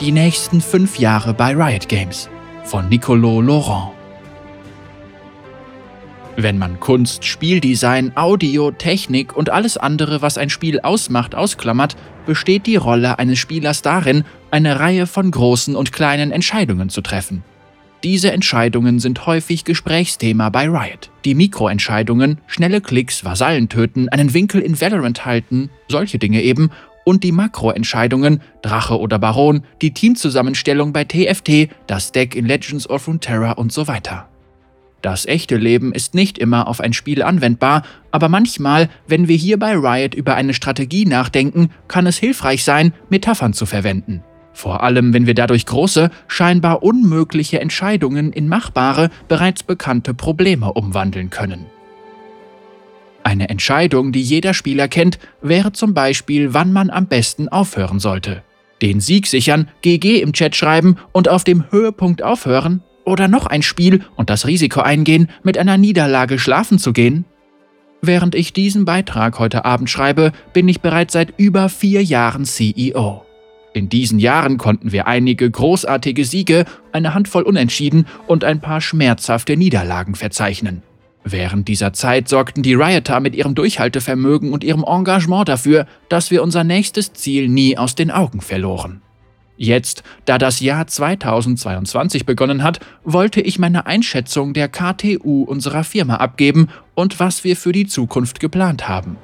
Die nächsten fünf Jahre bei Riot Games von Nicolo Laurent. Wenn man Kunst, Spieldesign, Audio, Technik und alles andere, was ein Spiel ausmacht, ausklammert, besteht die Rolle eines Spielers darin, eine Reihe von großen und kleinen Entscheidungen zu treffen. Diese Entscheidungen sind häufig Gesprächsthema bei Riot. Die Mikroentscheidungen, schnelle Klicks, Vasallen töten, einen Winkel in Valorant halten, solche Dinge eben, und die Makroentscheidungen, Drache oder Baron, die Teamzusammenstellung bei TFT, das Deck in Legends of Runeterra und so weiter. Das echte Leben ist nicht immer auf ein Spiel anwendbar, aber manchmal, wenn wir hier bei Riot über eine Strategie nachdenken, kann es hilfreich sein, Metaphern zu verwenden. Vor allem, wenn wir dadurch große, scheinbar unmögliche Entscheidungen in machbare, bereits bekannte Probleme umwandeln können. Eine Entscheidung, die jeder Spieler kennt, wäre zum Beispiel, wann man am besten aufhören sollte. Den Sieg sichern, GG im Chat schreiben und auf dem Höhepunkt aufhören? Oder noch ein Spiel und das Risiko eingehen, mit einer Niederlage schlafen zu gehen? Während ich diesen Beitrag heute Abend schreibe, bin ich bereits seit über vier Jahren CEO. In diesen Jahren konnten wir einige großartige Siege, eine Handvoll Unentschieden und ein paar schmerzhafte Niederlagen verzeichnen. Während dieser Zeit sorgten die Rioter mit ihrem Durchhaltevermögen und ihrem Engagement dafür, dass wir unser nächstes Ziel nie aus den Augen verloren. Jetzt, da das Jahr 2022 begonnen hat, wollte ich meine Einschätzung der KTU unserer Firma abgeben und was wir für die Zukunft geplant haben.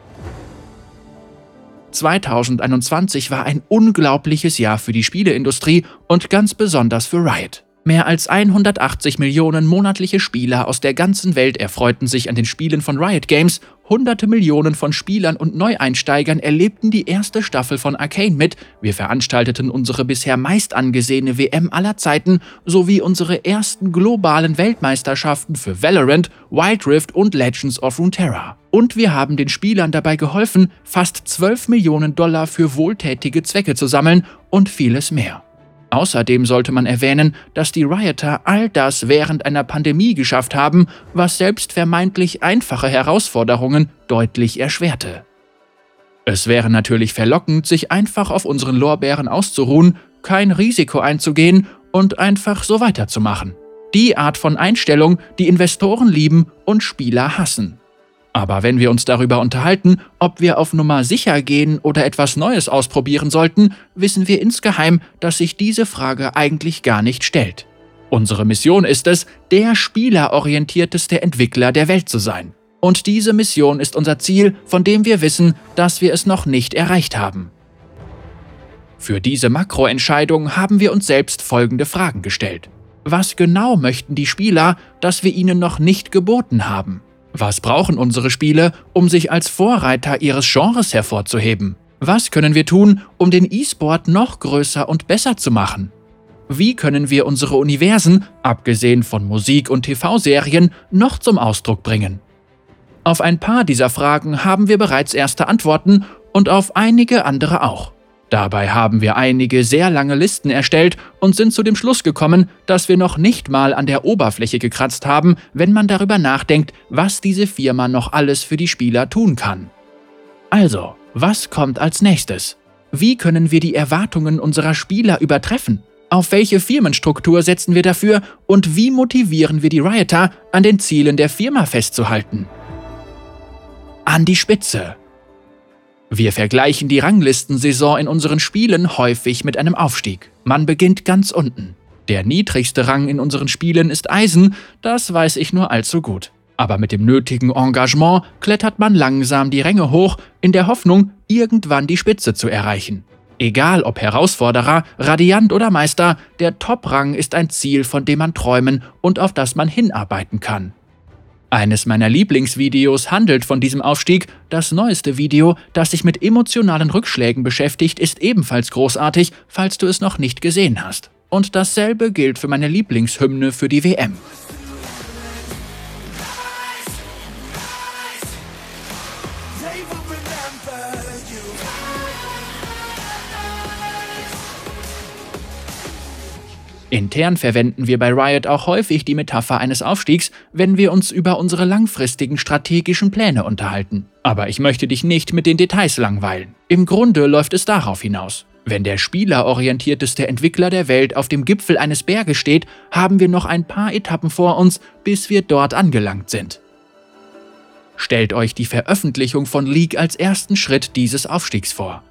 2021 war ein unglaubliches Jahr für die Spieleindustrie und ganz besonders für Riot. Mehr als 180 Millionen monatliche Spieler aus der ganzen Welt erfreuten sich an den Spielen von Riot Games, hunderte Millionen von Spielern und Neueinsteigern erlebten die erste Staffel von Arcane mit, wir veranstalteten unsere bisher meist angesehene WM aller Zeiten sowie unsere ersten globalen Weltmeisterschaften für Valorant, Wild Rift und Legends of Runeterra. Und wir haben den Spielern dabei geholfen, fast 12 Millionen Dollar für wohltätige Zwecke zu sammeln und vieles mehr. Außerdem sollte man erwähnen, dass die Rioter all das während einer Pandemie geschafft haben, was selbst vermeintlich einfache Herausforderungen deutlich erschwerte. Es wäre natürlich verlockend, sich einfach auf unseren Lorbeeren auszuruhen, kein Risiko einzugehen und einfach so weiterzumachen. Die Art von Einstellung, die Investoren lieben und Spieler hassen. Aber wenn wir uns darüber unterhalten, ob wir auf Nummer sicher gehen oder etwas Neues ausprobieren sollten, wissen wir insgeheim, dass sich diese Frage eigentlich gar nicht stellt. Unsere Mission ist es, der spielerorientierteste Entwickler der Welt zu sein. Und diese Mission ist unser Ziel, von dem wir wissen, dass wir es noch nicht erreicht haben. Für diese Makroentscheidung haben wir uns selbst folgende Fragen gestellt. Was genau möchten die Spieler, das wir ihnen noch nicht geboten haben? Was brauchen unsere Spiele, um sich als Vorreiter ihres Genres hervorzuheben? Was können wir tun, um den E-Sport noch größer und besser zu machen? Wie können wir unsere Universen, abgesehen von Musik und TV-Serien, noch zum Ausdruck bringen? Auf ein paar dieser Fragen haben wir bereits erste Antworten und auf einige andere auch. Dabei haben wir einige sehr lange Listen erstellt und sind zu dem Schluss gekommen, dass wir noch nicht mal an der Oberfläche gekratzt haben, wenn man darüber nachdenkt, was diese Firma noch alles für die Spieler tun kann. Also, was kommt als nächstes? Wie können wir die Erwartungen unserer Spieler übertreffen? Auf welche Firmenstruktur setzen wir dafür und wie motivieren wir die Rioter, an den Zielen der Firma festzuhalten? An die Spitze. Wir vergleichen die Ranglistensaison in unseren Spielen häufig mit einem Aufstieg. Man beginnt ganz unten. Der niedrigste Rang in unseren Spielen ist Eisen, das weiß ich nur allzu gut. Aber mit dem nötigen Engagement klettert man langsam die Ränge hoch, in der Hoffnung, irgendwann die Spitze zu erreichen. Egal ob Herausforderer, Radiant oder Meister, der Top-Rang ist ein Ziel, von dem man träumen und auf das man hinarbeiten kann. Eines meiner Lieblingsvideos handelt von diesem Aufstieg. Das neueste Video, das sich mit emotionalen Rückschlägen beschäftigt, ist ebenfalls großartig, falls du es noch nicht gesehen hast. Und dasselbe gilt für meine Lieblingshymne für die WM. Intern verwenden wir bei Riot auch häufig die Metapher eines Aufstiegs, wenn wir uns über unsere langfristigen strategischen Pläne unterhalten. Aber ich möchte dich nicht mit den Details langweilen. Im Grunde läuft es darauf hinaus. Wenn der spielerorientierteste Entwickler der Welt auf dem Gipfel eines Berges steht, haben wir noch ein paar Etappen vor uns, bis wir dort angelangt sind. Stellt euch die Veröffentlichung von League als ersten Schritt dieses Aufstiegs vor.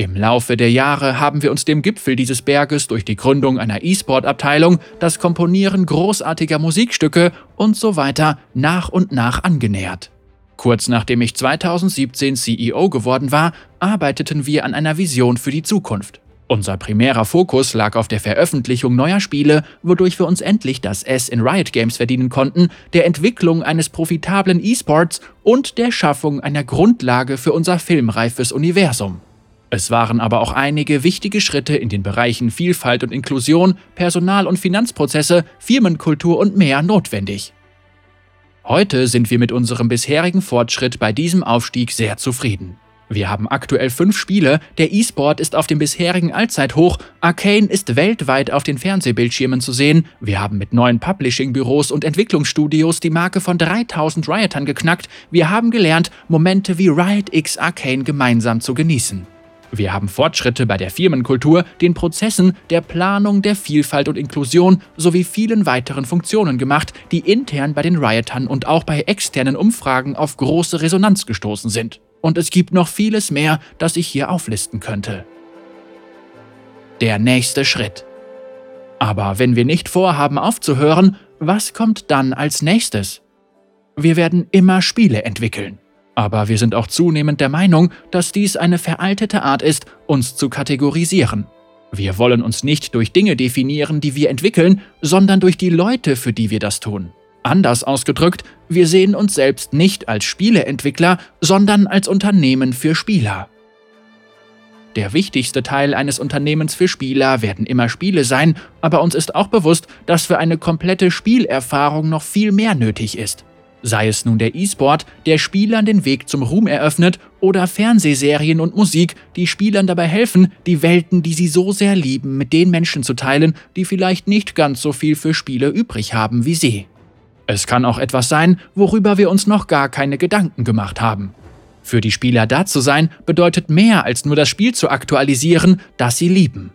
Im Laufe der Jahre haben wir uns dem Gipfel dieses Berges durch die Gründung einer E-Sport-Abteilung, das Komponieren großartiger Musikstücke und so weiter nach und nach angenähert. Kurz nachdem ich 2017 CEO geworden war, arbeiteten wir an einer Vision für die Zukunft. Unser primärer Fokus lag auf der Veröffentlichung neuer Spiele, wodurch wir uns endlich das S in Riot Games verdienen konnten, der Entwicklung eines profitablen E-Sports und der Schaffung einer Grundlage für unser filmreifes Universum. Es waren aber auch einige wichtige Schritte in den Bereichen Vielfalt und Inklusion, Personal- und Finanzprozesse, Firmenkultur und mehr notwendig. Heute sind wir mit unserem bisherigen Fortschritt bei diesem Aufstieg sehr zufrieden. Wir haben aktuell fünf Spiele, der E-Sport ist auf dem bisherigen Allzeithoch, Arcane ist weltweit auf den Fernsehbildschirmen zu sehen, wir haben mit neuen Publishing-Büros und Entwicklungsstudios die Marke von 3000 Riotern geknackt, wir haben gelernt, Momente wie Riot X Arcane gemeinsam zu genießen. Wir haben Fortschritte bei der Firmenkultur, den Prozessen, der Planung, der Vielfalt und Inklusion sowie vielen weiteren Funktionen gemacht, die intern bei den Riotern und auch bei externen Umfragen auf große Resonanz gestoßen sind. Und es gibt noch vieles mehr, das ich hier auflisten könnte. Der nächste Schritt. Aber wenn wir nicht vorhaben aufzuhören, was kommt dann als nächstes? Wir werden immer Spiele entwickeln. Aber wir sind auch zunehmend der Meinung, dass dies eine veraltete Art ist, uns zu kategorisieren. Wir wollen uns nicht durch Dinge definieren, die wir entwickeln, sondern durch die Leute, für die wir das tun. Anders ausgedrückt, wir sehen uns selbst nicht als Spieleentwickler, sondern als Unternehmen für Spieler. Der wichtigste Teil eines Unternehmens für Spieler werden immer Spiele sein, aber uns ist auch bewusst, dass für eine komplette Spielerfahrung noch viel mehr nötig ist. Sei es nun der E-Sport, der Spielern den Weg zum Ruhm eröffnet, oder Fernsehserien und Musik, die Spielern dabei helfen, die Welten, die sie so sehr lieben, mit den Menschen zu teilen, die vielleicht nicht ganz so viel für Spiele übrig haben wie sie. Es kann auch etwas sein, worüber wir uns noch gar keine Gedanken gemacht haben. Für die Spieler da zu sein, bedeutet mehr als nur das Spiel zu aktualisieren, das sie lieben.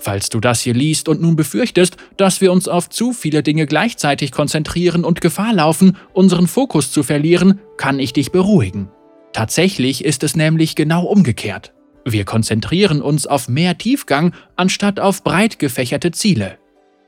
Falls du das hier liest und nun befürchtest, dass wir uns auf zu viele Dinge gleichzeitig konzentrieren und Gefahr laufen, unseren Fokus zu verlieren, kann ich dich beruhigen. Tatsächlich ist es nämlich genau umgekehrt. Wir konzentrieren uns auf mehr Tiefgang anstatt auf breit gefächerte Ziele.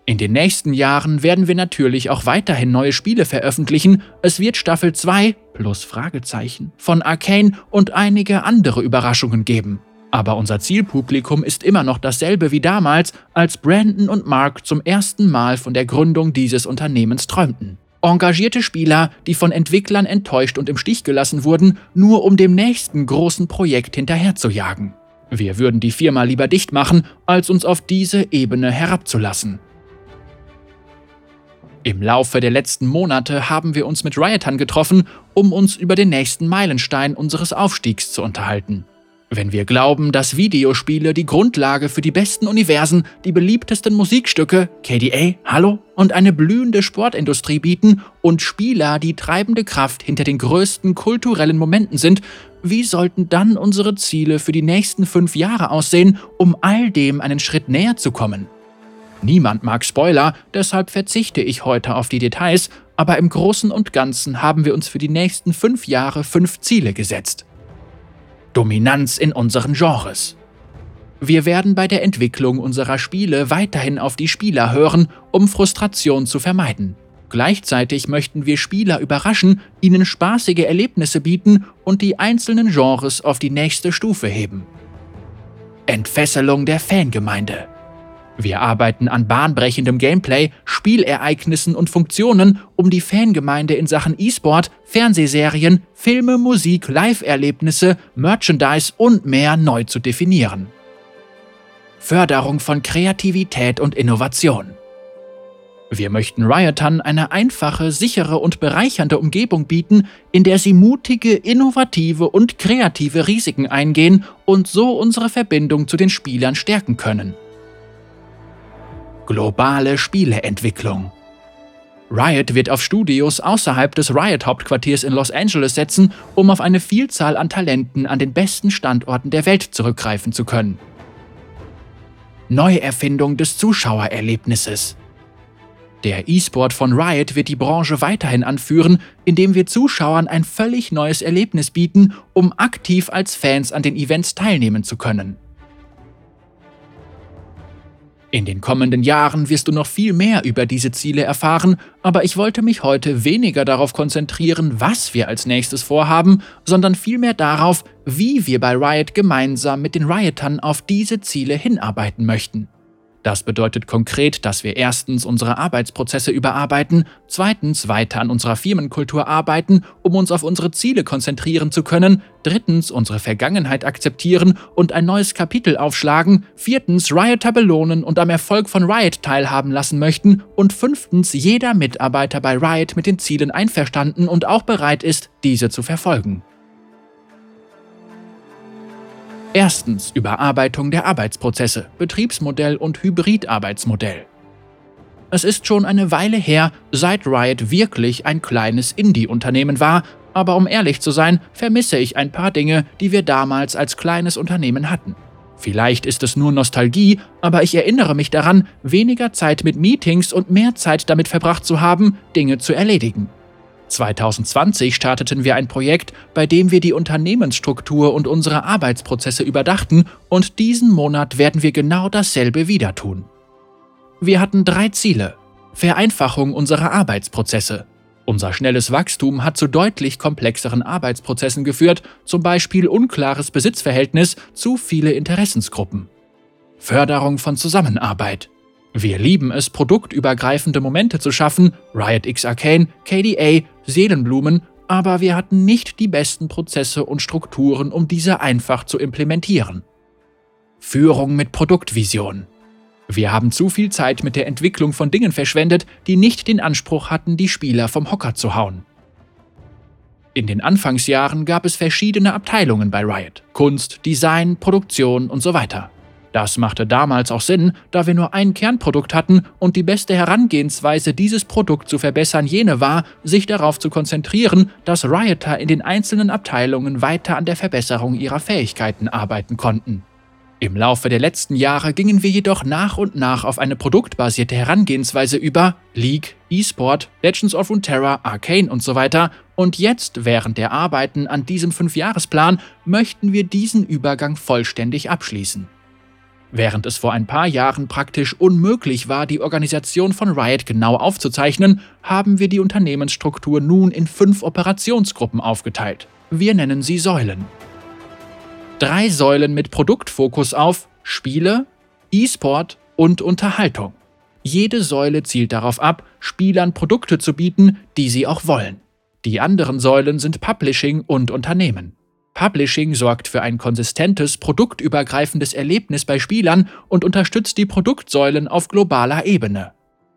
In den nächsten Jahren werden wir natürlich auch weiterhin neue Spiele veröffentlichen. Es wird Staffel 2 plus Fragezeichen von Arcane und einige andere Überraschungen geben. Aber unser Zielpublikum ist immer noch dasselbe wie damals, als Brandon und Mark zum ersten Mal von der Gründung dieses Unternehmens träumten. Engagierte Spieler, die von Entwicklern enttäuscht und im Stich gelassen wurden, nur um dem nächsten großen Projekt hinterherzujagen. Wir würden die Firma lieber dicht machen, als uns auf diese Ebene herabzulassen. Im Laufe der letzten Monate haben wir uns mit Riotern getroffen, um uns über den nächsten Meilenstein unseres Aufstiegs zu unterhalten. Wenn wir glauben, dass Videospiele die Grundlage für die besten Universen, die beliebtesten Musikstücke, KDA, Hallo und eine blühende Sportindustrie bieten und Spieler die treibende Kraft hinter den größten kulturellen Momenten sind, wie sollten dann unsere Ziele für die nächsten fünf Jahre aussehen, um all dem einen Schritt näher zu kommen? Niemand mag Spoiler, deshalb verzichte ich heute auf die Details, aber im Großen und Ganzen haben wir uns für die nächsten fünf Jahre fünf Ziele gesetzt. Dominanz in unseren Genres. Wir werden bei der Entwicklung unserer Spiele weiterhin auf die Spieler hören, um Frustration zu vermeiden. Gleichzeitig möchten wir Spieler überraschen, ihnen spaßige Erlebnisse bieten und die einzelnen Genres auf die nächste Stufe heben. Entfesselung der Fangemeinde. Wir arbeiten an bahnbrechendem Gameplay, Spielereignissen und Funktionen, um die Fangemeinde in Sachen E-Sport, Fernsehserien, Filme, Musik, Live-Erlebnisse, Merchandise und mehr neu zu definieren. Förderung von Kreativität und Innovation. Wir möchten Riotern eine einfache, sichere und bereichernde Umgebung bieten, in der sie mutige, innovative und kreative Risiken eingehen und so unsere Verbindung zu den Spielern stärken können globale Spieleentwicklung. Riot wird auf Studios außerhalb des Riot-Hauptquartiers in Los Angeles setzen, um auf eine Vielzahl an Talenten an den besten Standorten der Welt zurückgreifen zu können. Neuerfindung des Zuschauererlebnisses. Der E-Sport von Riot wird die Branche weiterhin anführen, indem wir Zuschauern ein völlig neues Erlebnis bieten, um aktiv als Fans an den Events teilnehmen zu können. In den kommenden Jahren wirst du noch viel mehr über diese Ziele erfahren, aber ich wollte mich heute weniger darauf konzentrieren, was wir als nächstes vorhaben, sondern vielmehr darauf, wie wir bei Riot gemeinsam mit den Riotern auf diese Ziele hinarbeiten möchten. Das bedeutet konkret, dass wir erstens unsere Arbeitsprozesse überarbeiten, zweitens weiter an unserer Firmenkultur arbeiten, um uns auf unsere Ziele konzentrieren zu können, drittens unsere Vergangenheit akzeptieren und ein neues Kapitel aufschlagen, viertens Rioter belohnen und am Erfolg von Riot teilhaben lassen möchten und fünftens jeder Mitarbeiter bei Riot mit den Zielen einverstanden und auch bereit ist, diese zu verfolgen. Erstens Überarbeitung der Arbeitsprozesse, Betriebsmodell und Hybridarbeitsmodell. Es ist schon eine Weile her, seit Riot wirklich ein kleines Indie-Unternehmen war, aber um ehrlich zu sein, vermisse ich ein paar Dinge, die wir damals als kleines Unternehmen hatten. Vielleicht ist es nur Nostalgie, aber ich erinnere mich daran, weniger Zeit mit Meetings und mehr Zeit damit verbracht zu haben, Dinge zu erledigen. 2020 starteten wir ein Projekt, bei dem wir die Unternehmensstruktur und unsere Arbeitsprozesse überdachten und diesen Monat werden wir genau dasselbe wieder tun. Wir hatten drei Ziele. Vereinfachung unserer Arbeitsprozesse. Unser schnelles Wachstum hat zu deutlich komplexeren Arbeitsprozessen geführt, zum Beispiel unklares Besitzverhältnis, zu viele Interessensgruppen. Förderung von Zusammenarbeit. Wir lieben es, produktübergreifende Momente zu schaffen, Riot X Arcane, KDA, Seelenblumen, aber wir hatten nicht die besten Prozesse und Strukturen, um diese einfach zu implementieren. Führung mit Produktvision. Wir haben zu viel Zeit mit der Entwicklung von Dingen verschwendet, die nicht den Anspruch hatten, die Spieler vom Hocker zu hauen. In den Anfangsjahren gab es verschiedene Abteilungen bei Riot. Kunst, Design, Produktion und so weiter. Das machte damals auch Sinn, da wir nur ein Kernprodukt hatten und die beste Herangehensweise, dieses Produkt zu verbessern, jene war, sich darauf zu konzentrieren, dass Rioter in den einzelnen Abteilungen weiter an der Verbesserung ihrer Fähigkeiten arbeiten konnten. Im Laufe der letzten Jahre gingen wir jedoch nach und nach auf eine produktbasierte Herangehensweise über League, E-Sport, Legends of Runeterra, Arcane und so weiter und jetzt, während der Arbeiten an diesem Fünfjahresplan, möchten wir diesen Übergang vollständig abschließen. Während es vor ein paar Jahren praktisch unmöglich war, die Organisation von Riot genau aufzuzeichnen, haben wir die Unternehmensstruktur nun in fünf Operationsgruppen aufgeteilt. Wir nennen sie Säulen. Drei Säulen mit Produktfokus auf Spiele, E-Sport und Unterhaltung. Jede Säule zielt darauf ab, Spielern Produkte zu bieten, die sie auch wollen. Die anderen Säulen sind Publishing und Unternehmen. Publishing sorgt für ein konsistentes, produktübergreifendes Erlebnis bei Spielern und unterstützt die Produktsäulen auf globaler Ebene.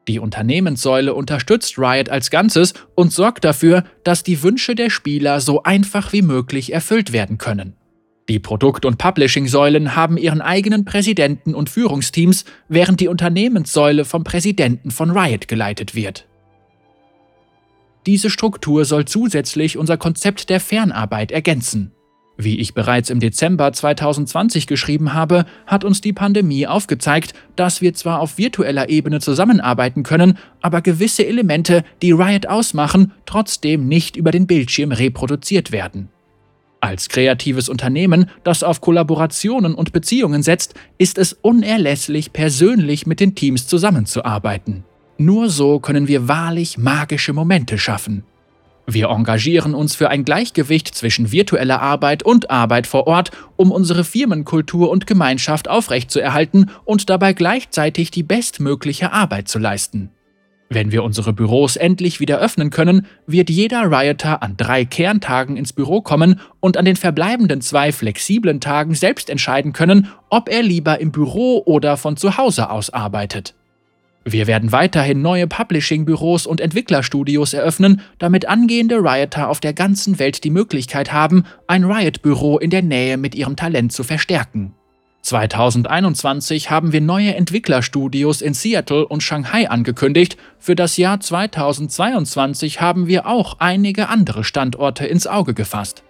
Die Unternehmenssäule unterstützt Riot als Ganzes und sorgt dafür, dass die Wünsche der Spieler so einfach wie möglich erfüllt werden können. Die Produkt- und Publishing-Säulen haben ihren eigenen Präsidenten und Führungsteams, während die Unternehmenssäule vom Präsidenten von Riot geleitet wird. Diese Struktur soll zusätzlich unser Konzept der Fernarbeit ergänzen. Wie ich bereits im Dezember 2020 geschrieben habe, hat uns die Pandemie aufgezeigt, dass wir zwar auf virtueller Ebene zusammenarbeiten können, aber gewisse Elemente, die Riot ausmachen, trotzdem nicht über den Bildschirm reproduziert werden. Als kreatives Unternehmen, das auf Kollaborationen und Beziehungen setzt, ist es unerlässlich, persönlich mit den Teams zusammenzuarbeiten. Nur so können wir wahrlich magische Momente schaffen. Wir engagieren uns für ein Gleichgewicht zwischen virtueller Arbeit und Arbeit vor Ort, um unsere Firmenkultur und Gemeinschaft aufrechtzuerhalten und dabei gleichzeitig die bestmögliche Arbeit zu leisten. Wenn wir unsere Büros endlich wieder öffnen können, wird jeder Rioter an drei Kerntagen ins Büro kommen und an den verbleibenden zwei flexiblen Tagen selbst entscheiden können, ob er lieber im Büro oder von zu Hause aus arbeitet. Wir werden weiterhin neue Publishing-Büros und Entwicklerstudios eröffnen, damit angehende Rioter auf der ganzen Welt die Möglichkeit haben, ein Riot-Büro in der Nähe mit ihrem Talent zu verstärken. 2021 haben wir neue Entwicklerstudios in Seattle und Shanghai angekündigt. Für das Jahr 2022 haben wir auch einige andere Standorte ins Auge gefasst.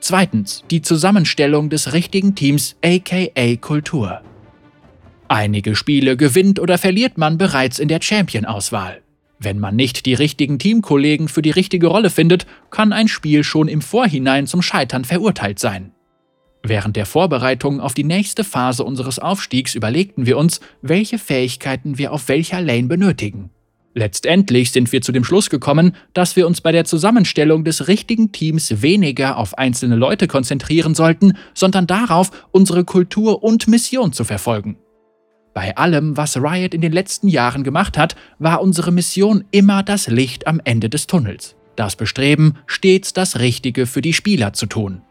Zweitens, die Zusammenstellung des richtigen Teams aka Kultur. Einige Spiele gewinnt oder verliert man bereits in der Champion-Auswahl. Wenn man nicht die richtigen Teamkollegen für die richtige Rolle findet, kann ein Spiel schon im Vorhinein zum Scheitern verurteilt sein. Während der Vorbereitung auf die nächste Phase unseres Aufstiegs überlegten wir uns, welche Fähigkeiten wir auf welcher Lane benötigen. Letztendlich sind wir zu dem Schluss gekommen, dass wir uns bei der Zusammenstellung des richtigen Teams weniger auf einzelne Leute konzentrieren sollten, sondern darauf, unsere Kultur und Mission zu verfolgen. Bei allem, was Riot in den letzten Jahren gemacht hat, war unsere Mission immer das Licht am Ende des Tunnels. Das Bestreben, stets das Richtige für die Spieler zu tun.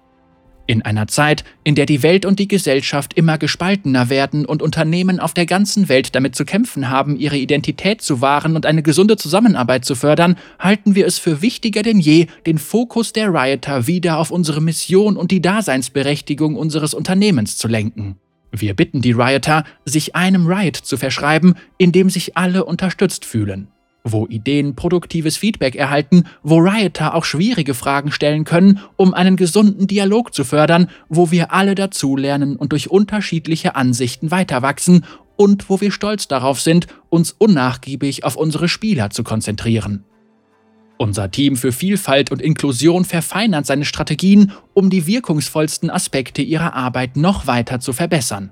In einer Zeit, in der die Welt und die Gesellschaft immer gespaltener werden und Unternehmen auf der ganzen Welt damit zu kämpfen haben, ihre Identität zu wahren und eine gesunde Zusammenarbeit zu fördern, halten wir es für wichtiger denn je, den Fokus der Rioter wieder auf unsere Mission und die Daseinsberechtigung unseres Unternehmens zu lenken. Wir bitten die Rioter, sich einem Riot zu verschreiben, in dem sich alle unterstützt fühlen wo Ideen produktives Feedback erhalten, wo Rioter auch schwierige Fragen stellen können, um einen gesunden Dialog zu fördern, wo wir alle dazulernen und durch unterschiedliche Ansichten weiterwachsen und wo wir stolz darauf sind, uns unnachgiebig auf unsere Spieler zu konzentrieren. Unser Team für Vielfalt und Inklusion verfeinert seine Strategien, um die wirkungsvollsten Aspekte ihrer Arbeit noch weiter zu verbessern.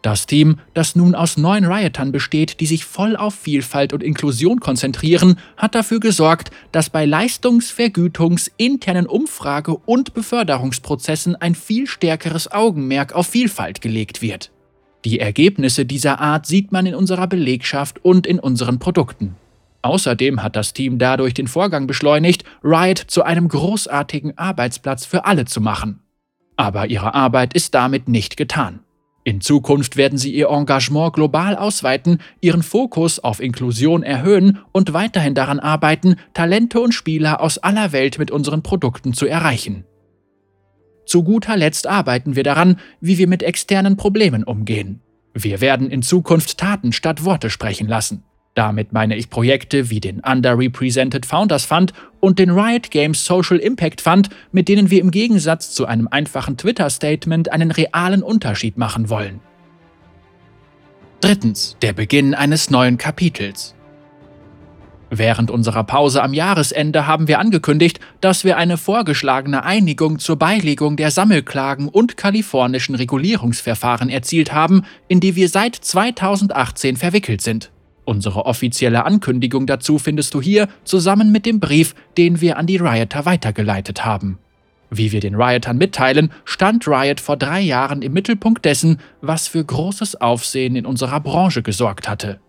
Das Team, das nun aus neun Riotern besteht, die sich voll auf Vielfalt und Inklusion konzentrieren, hat dafür gesorgt, dass bei Leistungs-, Vergütungs-, internen Umfrage- und Beförderungsprozessen ein viel stärkeres Augenmerk auf Vielfalt gelegt wird. Die Ergebnisse dieser Art sieht man in unserer Belegschaft und in unseren Produkten. Außerdem hat das Team dadurch den Vorgang beschleunigt, Riot zu einem großartigen Arbeitsplatz für alle zu machen. Aber ihre Arbeit ist damit nicht getan. In Zukunft werden sie ihr Engagement global ausweiten, ihren Fokus auf Inklusion erhöhen und weiterhin daran arbeiten, Talente und Spieler aus aller Welt mit unseren Produkten zu erreichen. Zu guter Letzt arbeiten wir daran, wie wir mit externen Problemen umgehen. Wir werden in Zukunft Taten statt Worte sprechen lassen. Damit meine ich Projekte wie den Underrepresented Founders Fund und den Riot Games Social Impact Fund, mit denen wir im Gegensatz zu einem einfachen Twitter-Statement einen realen Unterschied machen wollen. Drittens, der Beginn eines neuen Kapitels. Während unserer Pause am Jahresende haben wir angekündigt, dass wir eine vorgeschlagene Einigung zur Beilegung der Sammelklagen und kalifornischen Regulierungsverfahren erzielt haben, in die wir seit 2018 verwickelt sind. Unsere offizielle Ankündigung dazu findest du hier zusammen mit dem Brief, den wir an die Rioter weitergeleitet haben. Wie wir den Riotern mitteilen, stand Riot vor drei Jahren im Mittelpunkt dessen, was für großes Aufsehen in unserer Branche gesorgt hatte.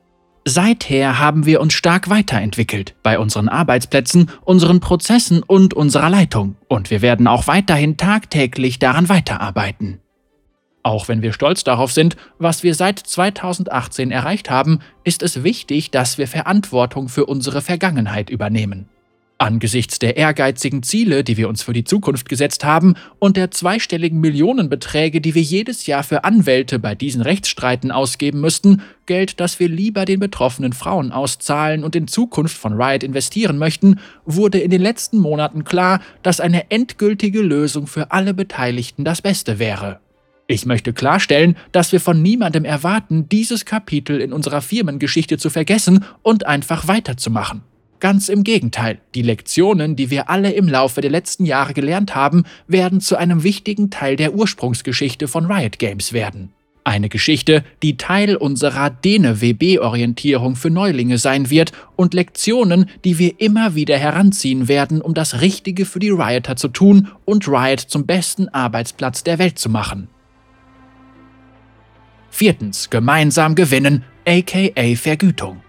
Seither haben wir uns stark weiterentwickelt bei unseren Arbeitsplätzen, unseren Prozessen und unserer Leitung, und wir werden auch weiterhin tagtäglich daran weiterarbeiten. Auch wenn wir stolz darauf sind, was wir seit 2018 erreicht haben, ist es wichtig, dass wir Verantwortung für unsere Vergangenheit übernehmen. Angesichts der ehrgeizigen Ziele, die wir uns für die Zukunft gesetzt haben und der zweistelligen Millionenbeträge, die wir jedes Jahr für Anwälte bei diesen Rechtsstreiten ausgeben müssten, Geld, das wir lieber den betroffenen Frauen auszahlen und in Zukunft von Riot investieren möchten, wurde in den letzten Monaten klar, dass eine endgültige Lösung für alle Beteiligten das Beste wäre. Ich möchte klarstellen, dass wir von niemandem erwarten, dieses Kapitel in unserer Firmengeschichte zu vergessen und einfach weiterzumachen. Ganz im Gegenteil, die Lektionen, die wir alle im Laufe der letzten Jahre gelernt haben, werden zu einem wichtigen Teil der Ursprungsgeschichte von Riot Games werden. Eine Geschichte, die Teil unserer Dene-WB-Orientierung für Neulinge sein wird und Lektionen, die wir immer wieder heranziehen werden, um das Richtige für die Rioter zu tun und Riot zum besten Arbeitsplatz der Welt zu machen. Viertens, gemeinsam gewinnen, aka Vergütung.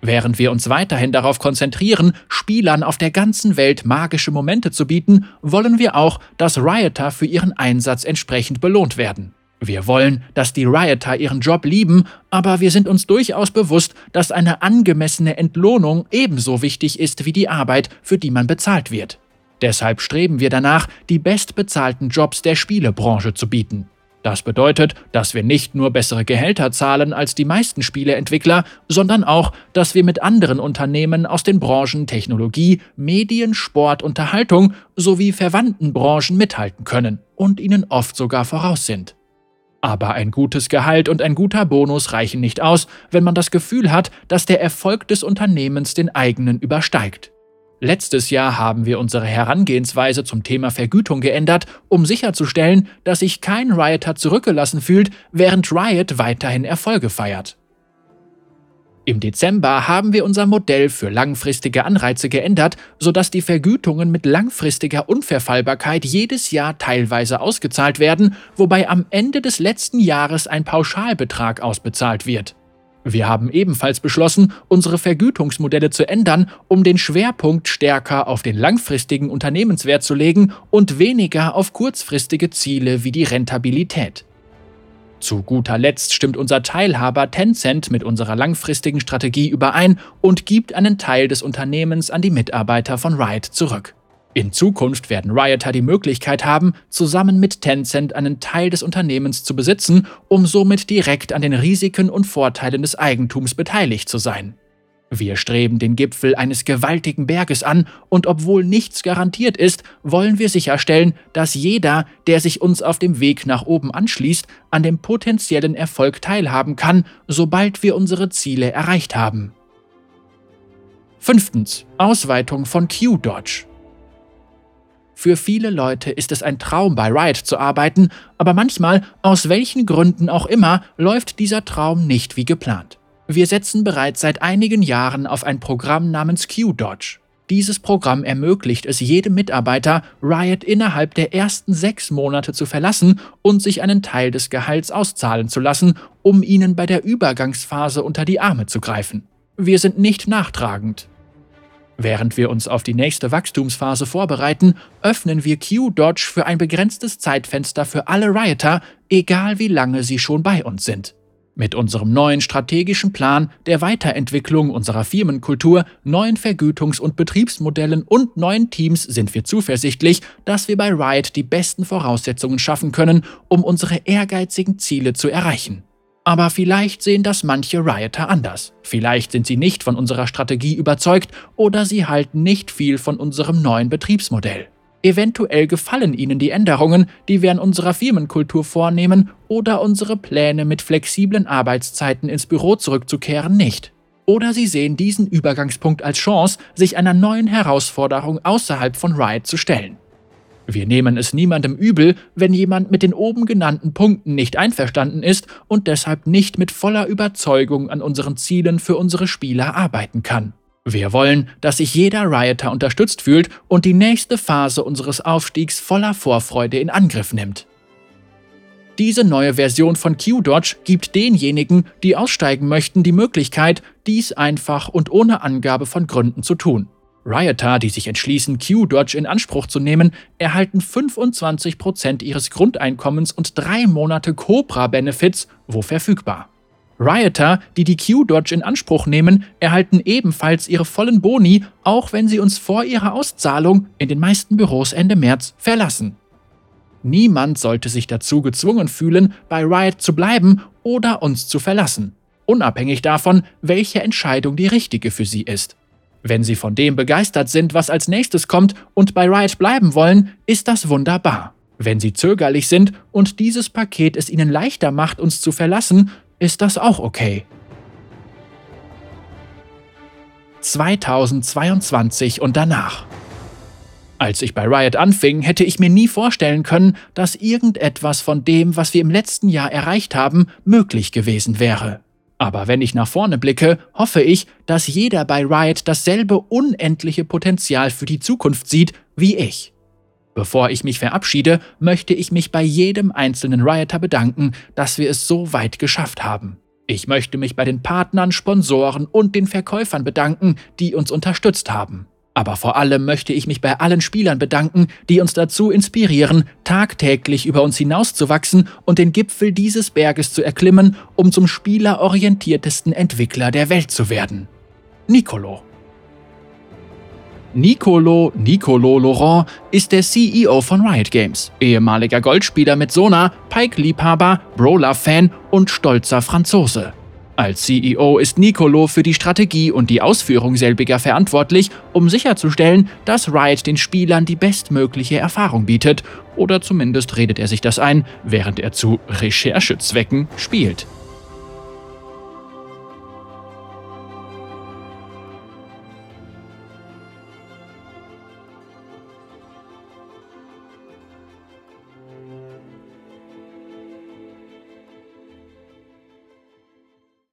Während wir uns weiterhin darauf konzentrieren, Spielern auf der ganzen Welt magische Momente zu bieten, wollen wir auch, dass Rioter für ihren Einsatz entsprechend belohnt werden. Wir wollen, dass die Rioter ihren Job lieben, aber wir sind uns durchaus bewusst, dass eine angemessene Entlohnung ebenso wichtig ist wie die Arbeit, für die man bezahlt wird. Deshalb streben wir danach, die bestbezahlten Jobs der Spielebranche zu bieten. Das bedeutet, dass wir nicht nur bessere Gehälter zahlen als die meisten Spieleentwickler, sondern auch, dass wir mit anderen Unternehmen aus den Branchen Technologie, Medien, Sport, Unterhaltung sowie verwandten Branchen mithalten können und ihnen oft sogar voraus sind. Aber ein gutes Gehalt und ein guter Bonus reichen nicht aus, wenn man das Gefühl hat, dass der Erfolg des Unternehmens den eigenen übersteigt. Letztes Jahr haben wir unsere Herangehensweise zum Thema Vergütung geändert, um sicherzustellen, dass sich kein Rioter zurückgelassen fühlt, während Riot weiterhin Erfolge feiert. Im Dezember haben wir unser Modell für langfristige Anreize geändert, sodass die Vergütungen mit langfristiger Unverfallbarkeit jedes Jahr teilweise ausgezahlt werden, wobei am Ende des letzten Jahres ein Pauschalbetrag ausbezahlt wird. Wir haben ebenfalls beschlossen, unsere Vergütungsmodelle zu ändern, um den Schwerpunkt stärker auf den langfristigen Unternehmenswert zu legen und weniger auf kurzfristige Ziele wie die Rentabilität. Zu guter Letzt stimmt unser Teilhaber Tencent mit unserer langfristigen Strategie überein und gibt einen Teil des Unternehmens an die Mitarbeiter von Riot zurück. In Zukunft werden Rioter die Möglichkeit haben, zusammen mit Tencent einen Teil des Unternehmens zu besitzen, um somit direkt an den Risiken und Vorteilen des Eigentums beteiligt zu sein. Wir streben den Gipfel eines gewaltigen Berges an, und obwohl nichts garantiert ist, wollen wir sicherstellen, dass jeder, der sich uns auf dem Weg nach oben anschließt, an dem potenziellen Erfolg teilhaben kann, sobald wir unsere Ziele erreicht haben. Fünftens. Ausweitung von Q-Dodge. Für viele Leute ist es ein Traum, bei Riot zu arbeiten, aber manchmal, aus welchen Gründen auch immer, läuft dieser Traum nicht wie geplant. Wir setzen bereits seit einigen Jahren auf ein Programm namens Q-Dodge. Dieses Programm ermöglicht es jedem Mitarbeiter, Riot innerhalb der ersten sechs Monate zu verlassen und sich einen Teil des Gehalts auszahlen zu lassen, um ihnen bei der Übergangsphase unter die Arme zu greifen. Wir sind nicht nachtragend. Während wir uns auf die nächste Wachstumsphase vorbereiten, öffnen wir Q-Dodge für ein begrenztes Zeitfenster für alle Rioter, egal wie lange sie schon bei uns sind. Mit unserem neuen strategischen Plan der Weiterentwicklung unserer Firmenkultur, neuen Vergütungs- und Betriebsmodellen und neuen Teams sind wir zuversichtlich, dass wir bei Riot die besten Voraussetzungen schaffen können, um unsere ehrgeizigen Ziele zu erreichen. Aber vielleicht sehen das manche Rioter anders. Vielleicht sind sie nicht von unserer Strategie überzeugt oder sie halten nicht viel von unserem neuen Betriebsmodell. Eventuell gefallen ihnen die Änderungen, die wir an unserer Firmenkultur vornehmen, oder unsere Pläne mit flexiblen Arbeitszeiten ins Büro zurückzukehren nicht. Oder sie sehen diesen Übergangspunkt als Chance, sich einer neuen Herausforderung außerhalb von Riot zu stellen. Wir nehmen es niemandem übel, wenn jemand mit den oben genannten Punkten nicht einverstanden ist und deshalb nicht mit voller Überzeugung an unseren Zielen für unsere Spieler arbeiten kann. Wir wollen, dass sich jeder Rioter unterstützt fühlt und die nächste Phase unseres Aufstiegs voller Vorfreude in Angriff nimmt. Diese neue Version von Q-Dodge gibt denjenigen, die aussteigen möchten, die Möglichkeit, dies einfach und ohne Angabe von Gründen zu tun. Rioter, die sich entschließen, Q-Dodge in Anspruch zu nehmen, erhalten 25% ihres Grundeinkommens und drei Monate Cobra-Benefits, wo verfügbar. Rioter, die die Q-Dodge in Anspruch nehmen, erhalten ebenfalls ihre vollen Boni, auch wenn sie uns vor ihrer Auszahlung in den meisten Büros Ende März verlassen. Niemand sollte sich dazu gezwungen fühlen, bei Riot zu bleiben oder uns zu verlassen, unabhängig davon, welche Entscheidung die richtige für sie ist. Wenn sie von dem begeistert sind, was als nächstes kommt und bei Riot bleiben wollen, ist das wunderbar. Wenn sie zögerlich sind und dieses Paket es ihnen leichter macht, uns zu verlassen, ist das auch okay. 2022 und danach. Als ich bei Riot anfing, hätte ich mir nie vorstellen können, dass irgendetwas von dem, was wir im letzten Jahr erreicht haben, möglich gewesen wäre. Aber wenn ich nach vorne blicke, hoffe ich, dass jeder bei Riot dasselbe unendliche Potenzial für die Zukunft sieht wie ich. Bevor ich mich verabschiede, möchte ich mich bei jedem einzelnen Rioter bedanken, dass wir es so weit geschafft haben. Ich möchte mich bei den Partnern, Sponsoren und den Verkäufern bedanken, die uns unterstützt haben. Aber vor allem möchte ich mich bei allen Spielern bedanken, die uns dazu inspirieren, tagtäglich über uns hinauszuwachsen und den Gipfel dieses Berges zu erklimmen, um zum spielerorientiertesten Entwickler der Welt zu werden. Nicolo Nicolo Nicolo Laurent ist der CEO von Riot Games, ehemaliger Goldspieler mit Sona, Pike-Liebhaber, Brawler-Fan und stolzer Franzose. Als CEO ist Nicolo für die Strategie und die Ausführung selbiger verantwortlich, um sicherzustellen, dass Riot den Spielern die bestmögliche Erfahrung bietet, oder zumindest redet er sich das ein, während er zu Recherchezwecken spielt.